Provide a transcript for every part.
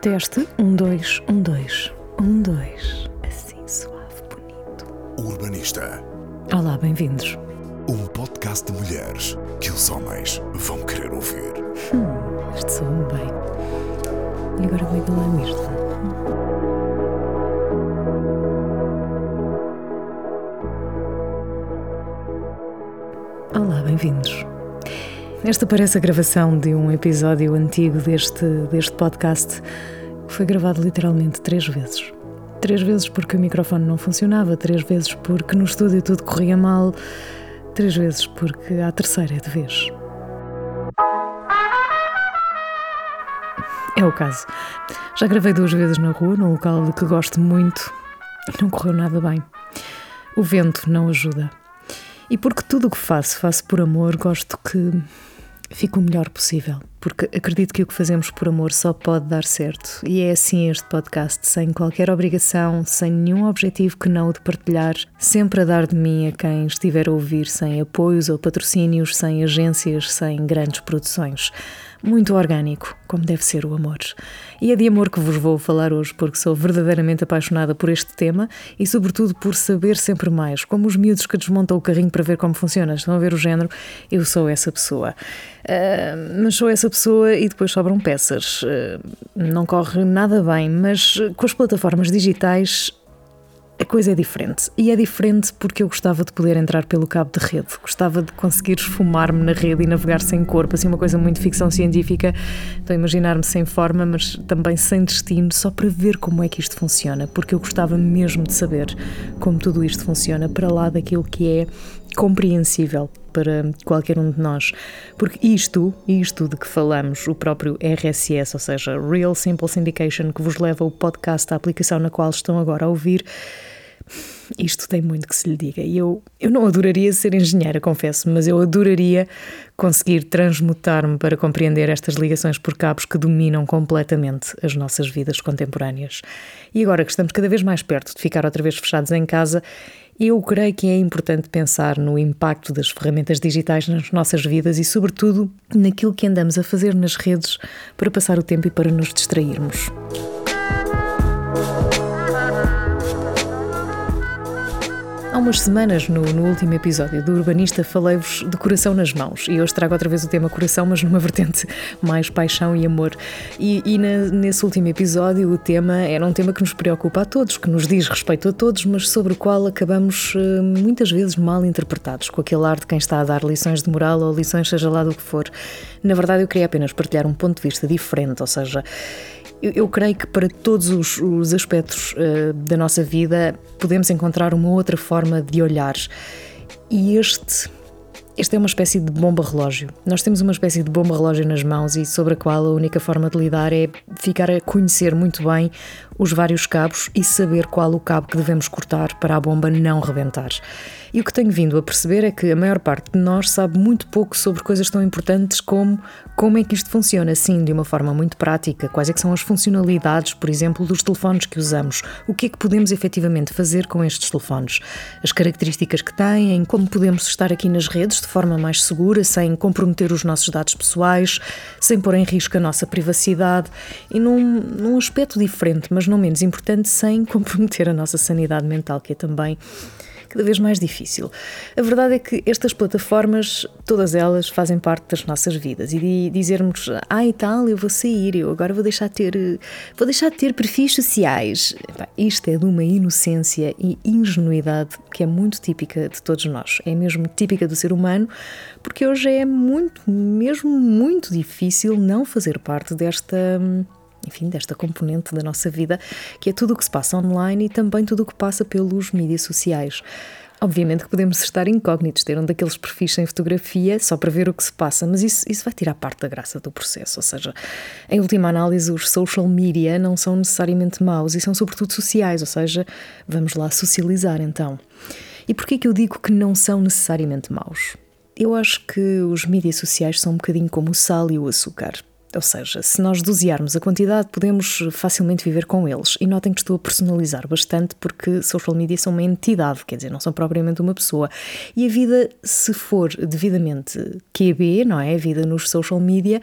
Teste, um, dois, um, dois, um, dois. Assim suave, bonito. Urbanista. Olá, bem-vindos. Um podcast de mulheres que os homens vão querer ouvir. Hum, isto soa-me bem. E agora vou igualar isto. Olá, bem-vindos. Esta parece a gravação de um episódio antigo deste, deste podcast. Foi gravado literalmente três vezes. Três vezes porque o microfone não funcionava, três vezes porque no estúdio tudo corria mal, três vezes porque a terceira é de vez. É o caso. Já gravei duas vezes na rua, num local que gosto muito. Não correu nada bem. O vento não ajuda. E porque tudo o que faço, faço por amor, gosto que fique o melhor possível. Porque acredito que o que fazemos por amor só pode dar certo. E é assim este podcast, sem qualquer obrigação, sem nenhum objetivo que não o de partilhar, sempre a dar de mim a quem estiver a ouvir, sem apoios ou patrocínios, sem agências, sem grandes produções muito orgânico, como deve ser o amor. E é de amor que vos vou falar hoje, porque sou verdadeiramente apaixonada por este tema e, sobretudo, por saber sempre mais. Como os miúdos que desmontam o carrinho para ver como funciona, estão a ver o género, eu sou essa pessoa. Uh, mas sou essa pessoa e depois sobram peças. Uh, não corre nada bem, mas com as plataformas digitais a coisa é diferente. E é diferente porque eu gostava de poder entrar pelo cabo de rede, gostava de conseguir esfumar-me na rede e navegar sem corpo, assim, uma coisa muito ficção científica. Estou a imaginar-me sem forma, mas também sem destino, só para ver como é que isto funciona, porque eu gostava mesmo de saber como tudo isto funciona, para lá daquilo que é compreensível para qualquer um de nós. Porque isto, isto de que falamos, o próprio RSS, ou seja, Real Simple Syndication, que vos leva o podcast, a aplicação na qual estão agora a ouvir, isto tem muito que se lhe diga. E eu, eu não adoraria ser engenheira, confesso, mas eu adoraria conseguir transmutar-me para compreender estas ligações por cabos que dominam completamente as nossas vidas contemporâneas. E agora que estamos cada vez mais perto de ficar outra vez fechados em casa, eu creio que é importante pensar no impacto das ferramentas digitais nas nossas vidas e, sobretudo, naquilo que andamos a fazer nas redes para passar o tempo e para nos distrairmos. Há umas semanas, no, no, último episódio do Urbanista, falei-vos de coração nas mãos e hoje trago outra vez o tema coração, mas numa vertente mais paixão e amor. E, e na, nesse último episódio, o tema era um tema que nos preocupa a todos, que nos diz respeito a todos, mas sobre o qual acabamos eh, muitas vezes mal interpretados, com aquele ar de quem está a dar lições de moral ou lições, seja lá do que for. Na verdade, eu queria apenas partilhar um ponto de vista diferente, ou seja, eu, eu creio que para todos os, os aspectos uh, da nossa vida podemos encontrar uma outra forma de olhar. E este esta é uma espécie de bomba relógio. Nós temos uma espécie de bomba relógio nas mãos e sobre a qual a única forma de lidar é ficar a conhecer muito bem os vários cabos e saber qual o cabo que devemos cortar para a bomba não rebentar. E o que tenho vindo a perceber é que a maior parte de nós sabe muito pouco sobre coisas tão importantes como como é que isto funciona, assim, de uma forma muito prática, quais é que são as funcionalidades, por exemplo, dos telefones que usamos, o que é que podemos efetivamente fazer com estes telefones, as características que têm, como podemos estar aqui nas redes de forma mais segura, sem comprometer os nossos dados pessoais, sem pôr em risco a nossa privacidade. E num, num aspecto diferente, mas não menos importante, sem comprometer a nossa sanidade mental, que é também cada vez mais difícil. A verdade é que estas plataformas, todas elas, fazem parte das nossas vidas e dizermos, ah e tal, eu vou sair, eu agora vou deixar de ter, vou deixar de ter perfis sociais. Isto é de uma inocência e ingenuidade que é muito típica de todos nós, é mesmo típica do ser humano, porque hoje é muito, mesmo muito difícil não fazer parte desta enfim, desta componente da nossa vida, que é tudo o que se passa online e também tudo o que passa pelos mídias sociais. Obviamente que podemos estar incógnitos, ter um daqueles perfis sem fotografia só para ver o que se passa, mas isso, isso vai tirar parte da graça do processo. Ou seja, em última análise, os social media não são necessariamente maus e são sobretudo sociais, ou seja, vamos lá socializar então. E porquê que eu digo que não são necessariamente maus? Eu acho que os mídias sociais são um bocadinho como o sal e o açúcar. Ou seja, se nós dosearmos a quantidade, podemos facilmente viver com eles. E notem que estou a personalizar bastante porque social media são uma entidade, quer dizer, não são propriamente uma pessoa. E a vida, se for devidamente QB, não é? A vida nos social media,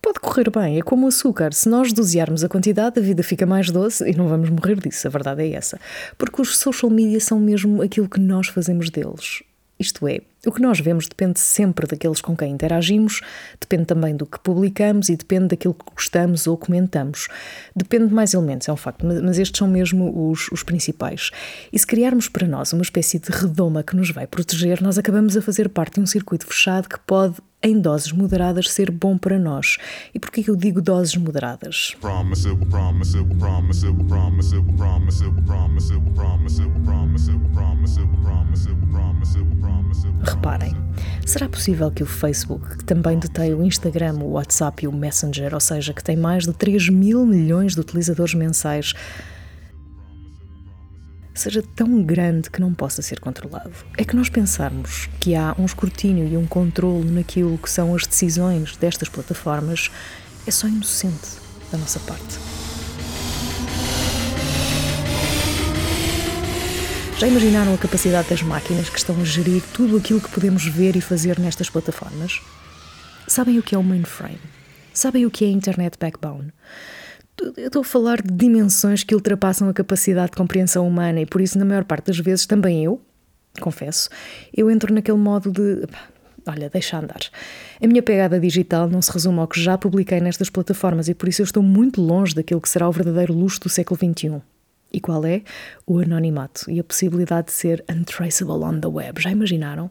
pode correr bem, é como o açúcar. Se nós dosearmos a quantidade, a vida fica mais doce e não vamos morrer disso. A verdade é essa. Porque os social media são mesmo aquilo que nós fazemos deles. Isto é, o que nós vemos depende sempre daqueles com quem interagimos, depende também do que publicamos e depende daquilo que gostamos ou comentamos. Depende de mais elementos, é um facto, mas estes são mesmo os, os principais. E se criarmos para nós uma espécie de redoma que nos vai proteger, nós acabamos a fazer parte de um circuito fechado que pode em doses moderadas ser bom para nós. E por que eu digo doses moderadas? Reparem, será possível que o Facebook, que também detém o Instagram, o WhatsApp e o Messenger, ou seja, que tem mais de 3 mil milhões de utilizadores mensais, seja tão grande que não possa ser controlado. É que nós pensarmos que há um escrutínio e um controle naquilo que são as decisões destas plataformas é só inocente da nossa parte. Já imaginaram a capacidade das máquinas que estão a gerir tudo aquilo que podemos ver e fazer nestas plataformas? Sabem o que é o mainframe? Sabem o que é a Internet Backbone? Eu estou a falar de dimensões que ultrapassam a capacidade de compreensão humana e por isso, na maior parte das vezes, também eu, confesso, eu entro naquele modo de. Olha, deixa andar. A minha pegada digital não se resume ao que já publiquei nestas plataformas e por isso eu estou muito longe daquilo que será o verdadeiro luxo do século XXI. E qual é? O anonimato e a possibilidade de ser untraceable on the web. Já imaginaram?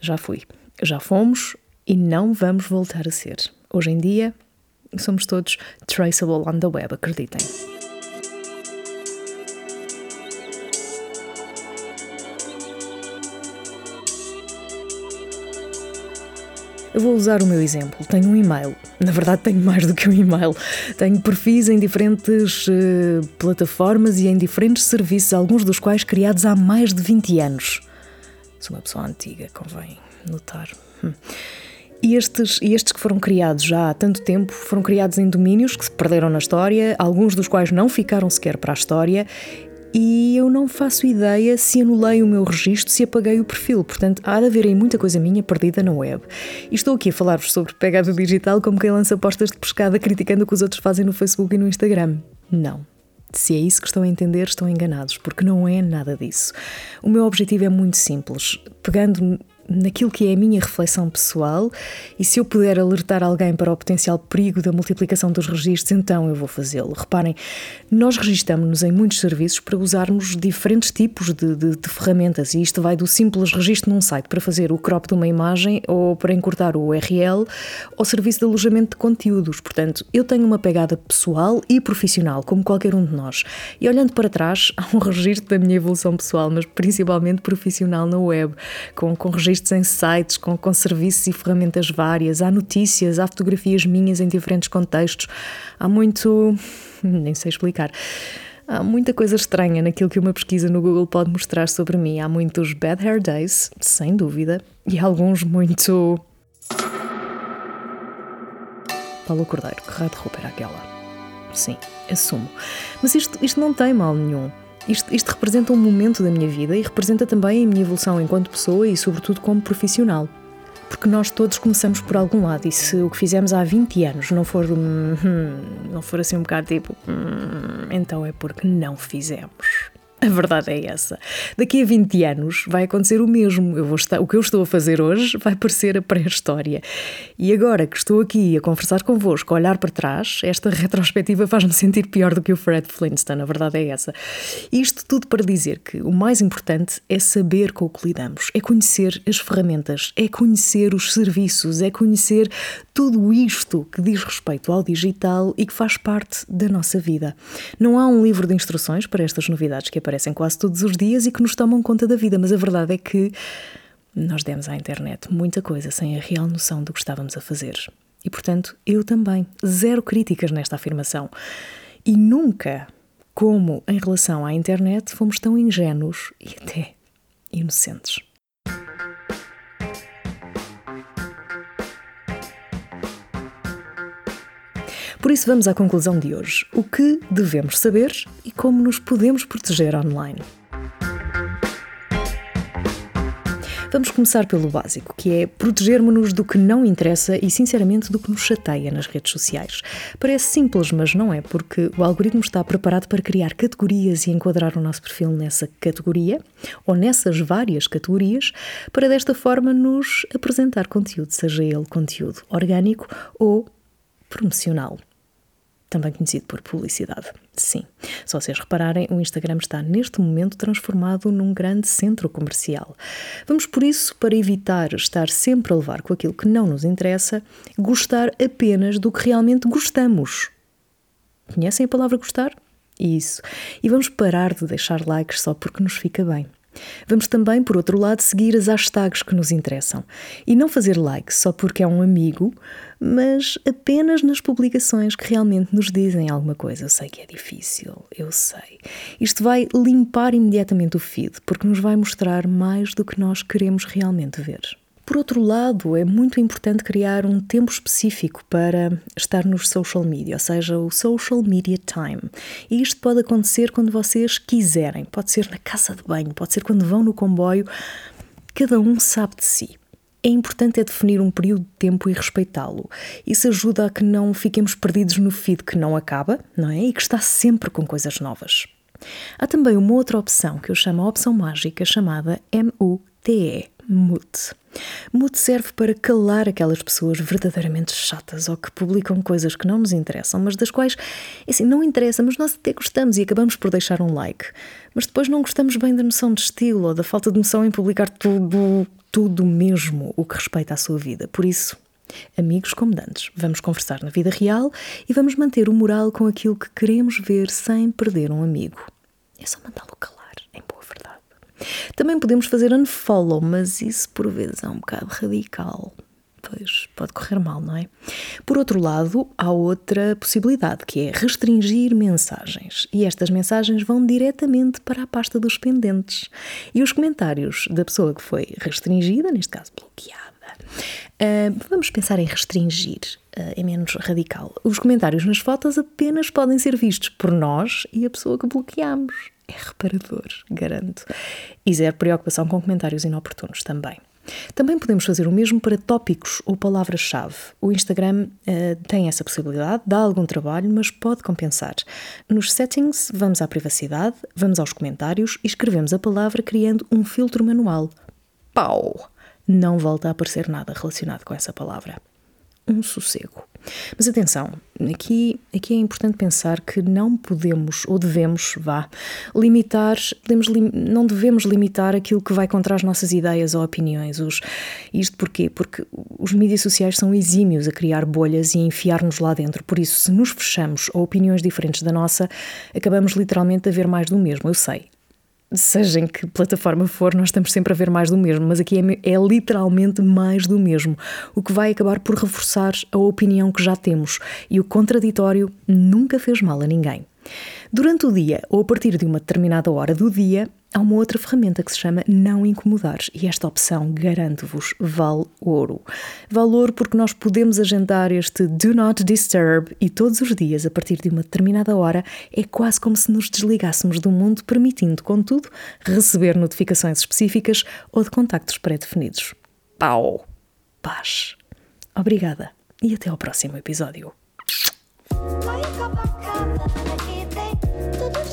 Já fui. Já fomos e não vamos voltar a ser. Hoje em dia, somos todos traceable on the web, acreditem. Eu vou usar o meu exemplo. Tenho um e-mail. Na verdade, tenho mais do que um e-mail. Tenho perfis em diferentes uh, plataformas e em diferentes serviços, alguns dos quais criados há mais de 20 anos. Sou uma pessoa antiga, convém notar. Hum. E estes, estes que foram criados já há tanto tempo foram criados em domínios que se perderam na história, alguns dos quais não ficaram sequer para a história, e eu não faço ideia se anulei o meu registro, se apaguei o perfil. Portanto, há de haver aí muita coisa minha perdida na web. E estou aqui a falar-vos sobre pegada digital como quem lança postas de pescada criticando o que os outros fazem no Facebook e no Instagram. Não. Se é isso que estão a entender, estão enganados, porque não é nada disso. O meu objetivo é muito simples. Pegando naquilo que é a minha reflexão pessoal e se eu puder alertar alguém para o potencial perigo da multiplicação dos registros, então eu vou fazê-lo. Reparem, nós registramos-nos em muitos serviços para usarmos diferentes tipos de, de, de, ferramentas e isto vai do simples registro num site para fazer o crop de uma imagem ou para encurtar o URL ou serviço de alojamento de conteúdos. Portanto, eu tenho uma pegada pessoal e profissional, como qualquer um de nós. E olhando para trás, há um registro da minha evolução pessoal, mas principalmente profissional na web, com, com registros registros em sites com, com serviços e ferramentas várias, há notícias, há fotografias minhas em diferentes contextos, há muito. nem sei explicar. Há muita coisa estranha naquilo que uma pesquisa no Google pode mostrar sobre mim. Há muitos bad hair days, sem dúvida, e alguns muito. Paulo Cordeiro, que raio de roupa era aquela? Sim, assumo. Mas isto, isto não tem mal nenhum. Isto, isto representa um momento da minha vida e representa também a minha evolução enquanto pessoa e, sobretudo, como profissional. Porque nós todos começamos por algum lado e se o que fizemos há 20 anos não for, não for assim um bocado tipo, hum, então é porque não fizemos. A verdade é essa. Daqui a 20 anos vai acontecer o mesmo. Eu vou estar, o que eu estou a fazer hoje vai parecer a pré-história. E agora que estou aqui a conversar convosco, a olhar para trás, esta retrospectiva faz-me sentir pior do que o Fred Flintstone. A verdade é essa. Isto tudo para dizer que o mais importante é saber com o que lidamos, é conhecer as ferramentas, é conhecer os serviços, é conhecer tudo isto que diz respeito ao digital e que faz parte da nossa vida. Não há um livro de instruções para estas novidades que aparecem quase todos os dias e que nos tomam conta da vida, mas a verdade é que nós demos à internet muita coisa sem a real noção do que estávamos a fazer. E portanto, eu também. Zero críticas nesta afirmação. E nunca, como em relação à internet, fomos tão ingênuos e até inocentes. Por isso, vamos à conclusão de hoje: o que devemos saber e como nos podemos proteger online. Vamos começar pelo básico, que é protegermos-nos do que não interessa e, sinceramente, do que nos chateia nas redes sociais. Parece simples, mas não é, porque o algoritmo está preparado para criar categorias e enquadrar o nosso perfil nessa categoria ou nessas várias categorias, para desta forma nos apresentar conteúdo, seja ele conteúdo orgânico ou promocional também conhecido por publicidade. Sim, se vocês repararem, o Instagram está neste momento transformado num grande centro comercial. Vamos por isso, para evitar estar sempre a levar com aquilo que não nos interessa, gostar apenas do que realmente gostamos. Conhecem a palavra gostar? Isso. E vamos parar de deixar likes só porque nos fica bem. Vamos também, por outro lado, seguir as hashtags que nos interessam e não fazer like só porque é um amigo, mas apenas nas publicações que realmente nos dizem alguma coisa. Eu sei que é difícil, eu sei. Isto vai limpar imediatamente o feed porque nos vai mostrar mais do que nós queremos realmente ver. Por outro lado, é muito importante criar um tempo específico para estar nos social media, ou seja, o social media time. E isto pode acontecer quando vocês quiserem, pode ser na casa de banho, pode ser quando vão no comboio, cada um sabe de si. É importante é definir um período de tempo e respeitá-lo. Isso ajuda a que não fiquemos perdidos no feed que não acaba, não é? E que está sempre com coisas novas. Há também uma outra opção que eu chamo a opção mágica chamada MUTE, mute. Mute serve para calar aquelas pessoas verdadeiramente chatas ou que publicam coisas que não nos interessam, mas das quais, assim, não interessa, mas nós até gostamos e acabamos por deixar um like. Mas depois não gostamos bem da noção de estilo ou da falta de noção em publicar tudo, tudo mesmo o que respeita à sua vida. Por isso, Amigos como dantes, vamos conversar na vida real e vamos manter o moral com aquilo que queremos ver sem perder um amigo. É só mandá-lo calar. Também podemos fazer unfollow, mas isso por vezes é um bocado radical. Pois pode correr mal, não é? Por outro lado, há outra possibilidade que é restringir mensagens. E estas mensagens vão diretamente para a pasta dos pendentes. E os comentários da pessoa que foi restringida, neste caso bloqueada, Uh, vamos pensar em restringir, é menos radical. Os comentários nas fotos apenas podem ser vistos por nós e a pessoa que bloqueamos é reparador, garanto. E zero preocupação com comentários inoportunos também. Também podemos fazer o mesmo para tópicos ou palavras-chave. O Instagram uh, tem essa possibilidade, dá algum trabalho, mas pode compensar. Nos settings, vamos à privacidade, vamos aos comentários e escrevemos a palavra criando um filtro manual. Pau! Não volta a aparecer nada relacionado com essa palavra um sossego. Mas atenção, aqui, aqui é importante pensar que não podemos ou devemos, vá, limitar, podemos, não devemos limitar aquilo que vai contra as nossas ideias ou opiniões. Os, isto porquê? Porque os mídias sociais são exímios a criar bolhas e enfiar-nos lá dentro. Por isso, se nos fechamos a opiniões diferentes da nossa, acabamos literalmente a ver mais do mesmo. Eu sei, seja em que plataforma for, nós estamos sempre a ver mais do mesmo, mas aqui é, é, literalmente mais do mesmo, o que vai acabar por reforçar a opinião que já temos e o contraditório nunca fez mal a ninguém. Durante o dia ou a partir de uma determinada hora do dia, há uma outra ferramenta que se chama Não Incomodar e esta opção, garanto-vos, vale ouro. Vale ouro porque nós podemos agendar este Do Not Disturb e todos os dias, a partir de uma determinada hora, é quase como se nos desligássemos do mundo, permitindo, contudo, receber notificações específicas ou de contactos pré-definidos. Pau! Paz! Obrigada e até ao próximo episódio.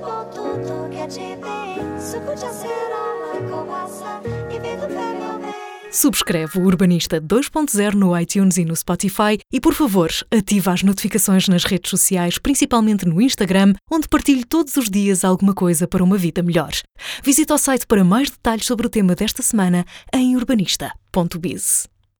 vento Subscreve o Urbanista 2.0 no iTunes e no Spotify e, por favor, ativa as notificações nas redes sociais, principalmente no Instagram, onde partilho todos os dias alguma coisa para uma vida melhor. Visita o site para mais detalhes sobre o tema desta semana em urbanista.biz.